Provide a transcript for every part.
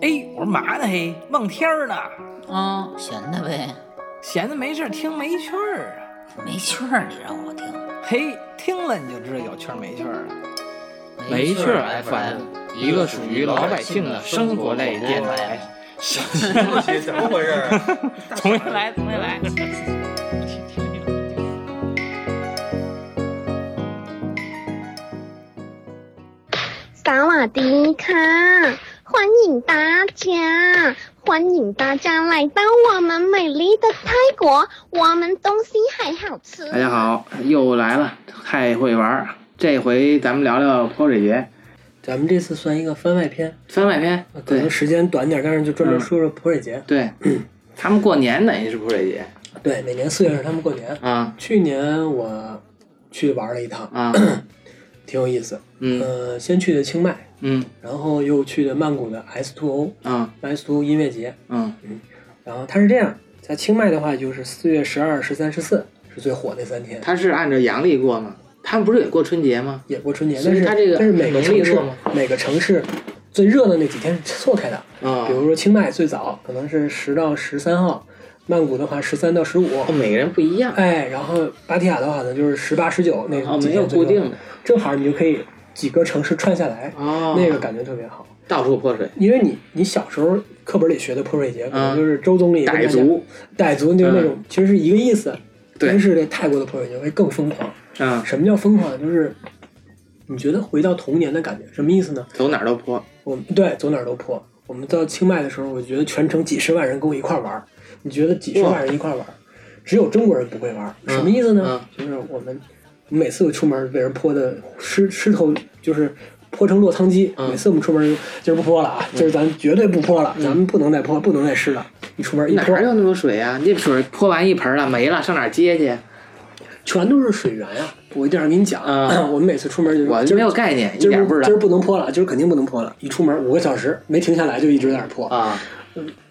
哎，我说嘛呢嘿，望天儿呢，啊，闲的呗，闲着没事儿听没趣儿啊。没趣儿，你让我听。嘿，听了你就知道有趣儿没趣儿了。没趣儿 FM，一个属于老百姓的生活 类电台。怎么回事儿？重新来，重新来。萨瓦迪卡！欢迎大家，欢迎大家来到我们美丽的泰国，我们东西还好吃。大家好，又来了，太会玩儿。这回咱们聊聊泼水节咱们这次算一个番外篇，番外篇。对可能时间短点，但是就专门说说泼水节。对，他们过年等于是泼水节对，每年四月是他们过年。啊去年我去玩了一趟，啊，挺有意思。嗯呃，先去的清迈，嗯然后又去的曼谷的 S Two O 嗯 S Two 音乐节。嗯嗯然后它是这样，在清迈的话，就是四月十二、十三、十四是最火那三天，他是按照阳历过吗？他们不是也过春节吗？也过春节。但是以它这个但是每个城市每个城市最热的那几天是错开的。啊比如说清迈最早可能是十到十三号，曼谷的话十三到十五，哦，每个人不一样。哎，然后芭提雅的话呢就是十八、十九那哦，没有固定的。正好你就可以几个城市串下来，哦，那个感觉特别好。到处泼水，因为你你小时候课本里学的泼水节，可能嗯就是周总理傣族，傣族就是那种，其实是一个意思。对但是这泰国的泼水节会更疯狂。嗯，什么叫疯狂？就是你觉得回到童年的感觉，什么意思呢？走哪儿都泼。我们对走哪儿都泼。我们到清迈的时候，我觉得全程几十万人跟我一块儿玩儿。你觉得几十万人一块玩儿，只有中国人不会玩什么意思呢？就是我们每次出门被人泼的湿湿透，就是泼成落汤鸡。嗯每次我们出门就今儿不泼了啊，今儿咱绝对不泼了，咱们不能再泼，不能再湿了。一出门一泼哪，有那么多水呀、那水泼完一盆了，没了，上哪儿接去？全都是水源呀、我一定要跟你讲，嗯 我们每次出门就是我就没有概念，一今点不知道今儿不能泼了，今儿肯定不能泼了。一出门五个小时没停下来，就一直在那儿泼。啊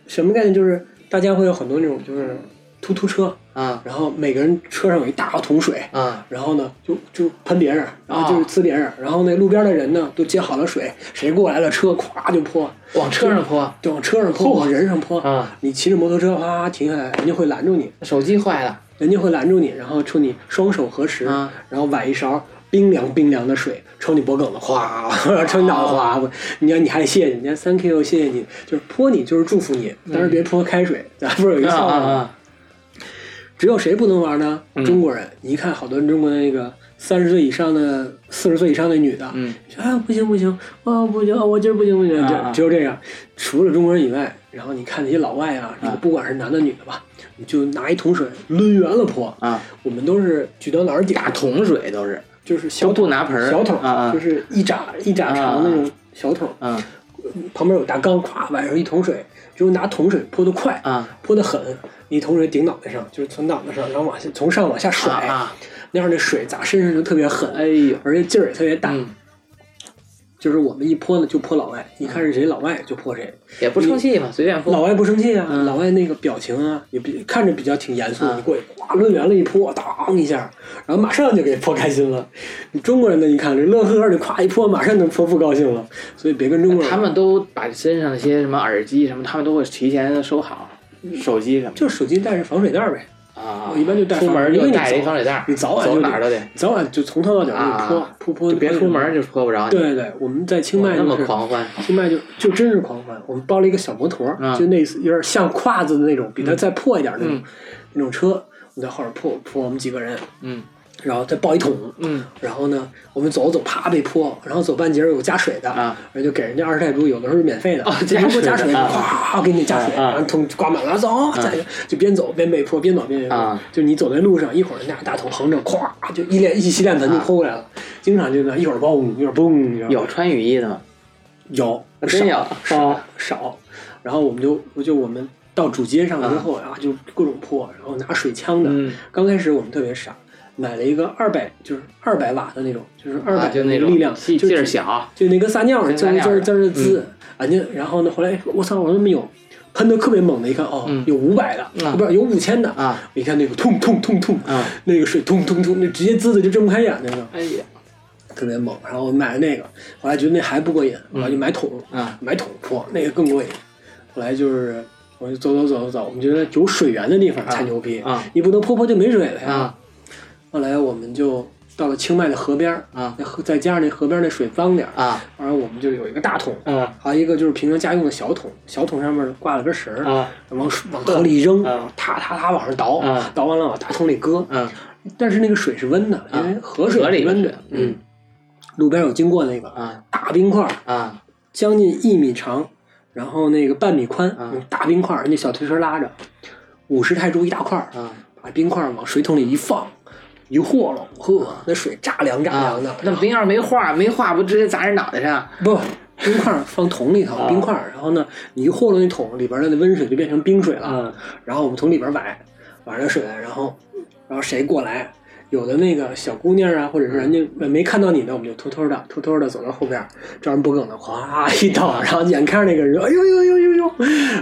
什么概念？就是大家会有很多那种就是突突车，啊。然后每个人车上有一大桶水，啊。然后呢就就喷别人，然后就是哦呲别人，然后那路边的人呢都接好了水，谁过来了车咵就泼，往车上泼？就往车上泼，往人上泼。啊！你骑着摩托车哗停下来，人家会拦住你，手机坏了。人家会拦住你，然后冲你双手合十，啊。然后崴一勺冰凉冰凉的水抽你脖梗子，哗，抽你脑袋哗，你要你还得谢谢人家 thank you 谢谢你，就是泼你就是祝福你，但是别泼开水，咱 不是有一个啊笑话吗？啊啊！只有谁不能玩呢？嗯中国人。你一看好多中国的那个三十岁以上的、四十岁以上的女的，啊不行不行，啊不行，我今儿不行不行，就只有这样。除了中国人以外，然后你看那些老外啊，这个啊不管是男的女的吧，你就拿一桶水抡圆了泼。啊！我们都是举到哪儿顶大桶水都是就是小桶拿盆小桶就是一拃一拃长的那种小桶，啊。旁边有大缸，咵晚上一桶水，就是拿桶水泼得快，啊。泼得狠，一桶水顶脑袋上，就是从脑袋上，然后往下从上往下甩，啊！那样的水砸身上就特别狠，哎呦，而且劲儿也特别大。嗯，就是我们一泼呢就泼老外，一看是谁老外就泼谁。也不生气嘛，随便泼。老外不生气啊，嗯老外那个表情啊也比看着比较挺严肃，嗯你过去哗抡圆了一泼，当一下，然后马上就给泼开心了。你中国人呢，一看这乐呵呵的，咵一泼，马上就泼不高兴了。所以别跟中国人，他们都把身上那些什么耳机什么，他们都会提前收好，手机什么就是手机带着防水袋儿呗，啊。我一般就带出门就带着一防防水袋，你早晚就走哪儿都得，早晚就从头到脚给你泼啊泼泼，就别出门就泼不着你。对对对，我们在清迈那么狂欢清迈就就真是狂欢，我们包了一个小摩托，嗯就那次有点像胯子的那种，比它再破一点那种、嗯那种车，我们在后边泼泼我们几个人，嗯然后再抱一桶，嗯。然后呢，我们走着走啪被泼，然后走半截儿有加水的，啊。然后就给人家二十泰铢，有的时候是免费的，哦就如果加水，加水的。啊。给你加水，啊然后桶挂满了，走，再就边走边被泼，边走边被泼啊，就你走在路上，一会儿人家大桶横着，咵就一脸一洗脸盆就泼过来了，经常就那一会儿嘣一会儿嘣，有穿雨衣的吗？有，真有少少少，然后我们就就我们到主街上之后啊，就各种泼，然后拿水枪的。嗯。刚开始我们特别傻，买了一个二百就是二百瓦的那种，就是二百那个力量，劲儿小，就那跟撒尿的滋滋儿滋滋啊！就然后呢，后来我操，我说没有。喷的特别猛的，一看哦，嗯有五百的，啊不是有五千的啊！我一看那个痛痛痛痛，啊！那个水痛痛痛，那直接滋的就睁不开眼那个。哎呀，特别猛。然后我买了那个，后来觉得那还不过瘾，后来就买桶，啊买桶泼，那个更过瘾。后来就是我就走走走走走，我们觉得有水源的地方才牛逼，啊你不能泼泼就没水了呀。啊后来我们就到了清迈的河边儿，啊。那河再加上那河边那水脏点儿，啊。然后我们就有一个大桶，啊。还有一个就是平常家用的小桶，小桶上面挂了根绳儿，啊。往水往河里一扔，啊。踏踏踏往上倒，啊。倒完了往大桶里搁。嗯但是那个水是温的，因为河水里温的。嗯，路边有经过那个啊。大冰块儿，啊。将近一米长，然后那个半米宽，啊。大冰块儿，人家小推车拉着，五十泰铢一大块儿，啊。把冰块儿往水桶里一放，一和拢，呵，那水炸凉炸啊凉的。！那冰要是没化，没化不直接砸人脑袋上？不，冰块放桶里头，啊冰块，然后呢，你一和拢那桶里边的那温水就变成冰水了，嗯然后我们从里边崴，崴了水，然后，然后谁过来？有的那个小姑娘啊，或者是人家没看到你呢，我们就偷偷的、偷偷的走到后边，照人脖梗子，哗一倒，然后眼看着那个人，哎呦呦呦呦呦，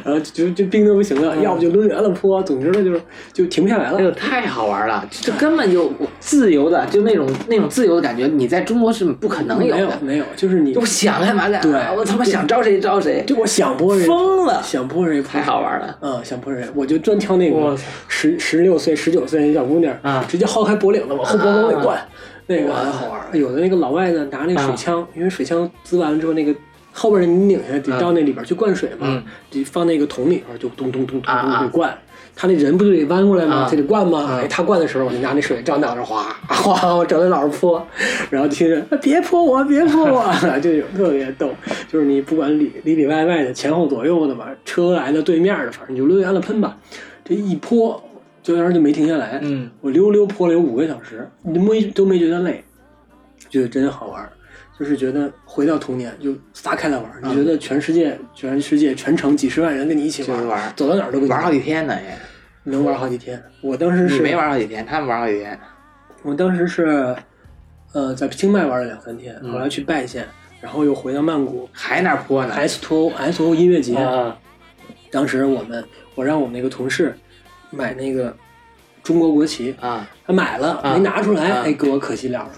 然后就就冰的不行了，要不就抡圆了泼，总之呢就是就停不下来了。哎呦，太好玩了！这根本就自由的，就那种那种自由的感觉，你在中国是不可能没有的。没有，就是你我想干嘛干嘛，对我他妈想招谁招谁，就我想泼谁疯了，想泼谁太好玩了。嗯，想泼谁，我就专挑那个十十六岁、十九岁的小姑娘，啊直接薅开脖领子往后脖梗里灌，那个很好玩儿。有的那个老外呢，拿那个水啊枪，因为水枪滋完了之后，那个后边的你拧下来得到那里边去灌水嘛嗯，得放那个桶里边就咚咚咚咚咚给灌。他那人不就得弯过来吗啊？他得灌吗？啊哎，他灌的时候，我就拿那水照脑袋哗哗，我整在脑上泼，然后听着别泼我，别泼我，就有特别逗。就是你不管里里里外外的、前后左右的吧，车来的、对面的，反正你就抡圆了喷吧。这一泼，就让人就没停下来。嗯，我溜溜坡了有五个小时，你没都没觉得累，觉得真好玩。就是觉得回到童年就撒开了玩儿，你觉得全世界、全世界、全城几十万人跟你一起玩走到哪儿都跟你玩好几天呢也。能玩好几天。我当时是没玩好几天，他们玩好几天。我当时是，呃，在清迈玩了两三天，嗯后来去拜县，然后又回到曼谷还那儿泼呢。S to O S O 音乐节。啊当时我们我让我们那个同事买那个中国国旗，啊他买了啊没拿出来，啊哎，给我可惜了了。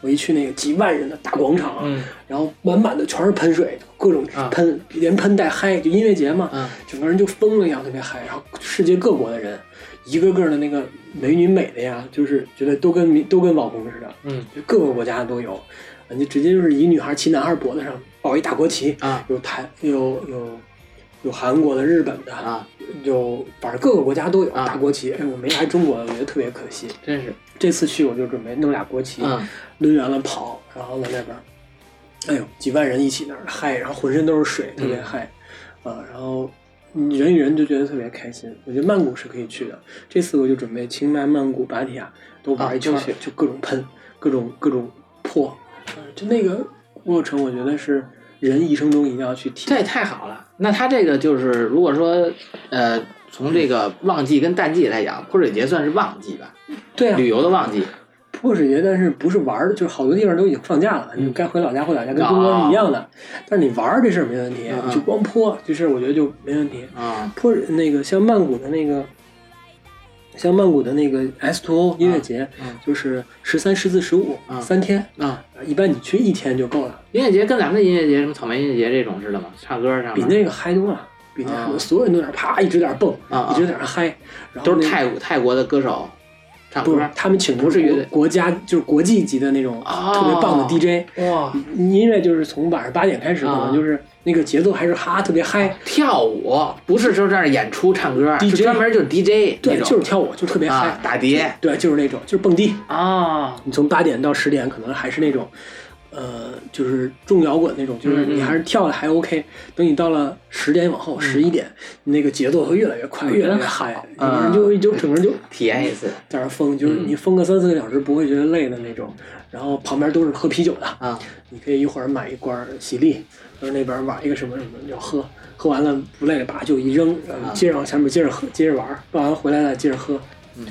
我一去那个几万人的大广场，嗯然后满满的全是喷水，各种啊喷，连喷带嗨，就音乐节嘛，嗯整个人就疯了一样，特别嗨。然后世界各国的人，一个个的那个美女美的呀，就是觉得都跟都跟网红似的，嗯就各个国家都有，人家直接就是一女孩骑男孩脖子上抱一大国旗，啊有台有有有韩国的、日本的，啊，有反正各个国家都有啊大国旗。哎，我没来中国，我觉得特别可惜。真是。这次去我就准备弄俩国旗，嗯抡圆了跑，然后在那边儿，哎呦，几万人一起那儿嗨，然后浑身都是水，特别嗯嗨，啊，然后人与人就觉得特别开心。我觉得曼谷是可以去的，这次我就准备清迈、曼谷、芭提雅都玩一圈，就各种喷，各种各种破，嗯就那个过程，我觉得是人一生中一定要去体验这也。太好了。那他这个就是，如果说呃，从这个旺季跟淡季来讲，泼水节算是旺季吧，对啊，旅游的旺季。泼水节，但是不是玩儿的，就是好多地方都已经放假了，嗯你该回老家回老家，跟中国是一样的。但是你玩儿这事儿没问题，嗯嗯你就光泼这事儿，我觉得就没问题。啊泼那个像曼谷的那个，像曼谷的那个 S to O 音乐节，嗯。就是十三、十四、十五嗯三天，啊，一般你去一天就够了，音乐节跟咱们的音乐节，什么草莓音乐节这种似的吗？唱歌上面。比那个嗨多了。比那啊。个所有人都在那儿啪一直在那儿蹦，一直在那儿嗨，都是泰国泰国的歌手唱歌。不是，他们请不是国家就是国际级的那种哦特别棒的 DJ，哇，音乐就是从晚上八点开始，可啊。能就是那个节奏还是哈特别嗨，跳舞不是说在那演出唱歌是专门就是 DJ 对，就是跳舞，就特别嗨。啊，打碟。对，就是那种，就是蹦迪。啊你从八点到十点，可能还是那种，呃，就是重摇滚那种，就是你还是跳的还 OK。等你到了十点往后，十一点，你那个节奏会越来越快，越来越嗨，嗯整个人就就整个人就 体验一次在那疯，就是嗯你疯个三四个小时不会觉得累的那种。然后旁边都是喝啤酒的，啊你可以一会儿买一罐喜力，然后那边玩一个什么什么要喝，喝完了不累了，把酒一扔，然后接着往前面接着喝，接着玩，玩完回来了接着喝，嗯，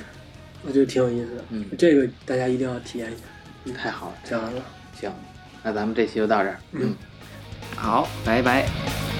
我觉得挺有意思的，嗯这个大家一定要体验一下。嗯太好了，讲完了。行，那咱们这期就到这儿，嗯，好，拜拜。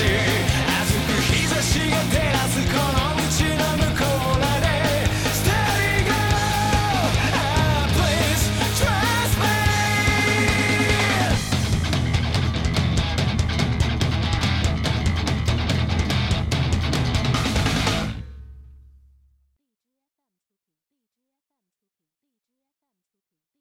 see.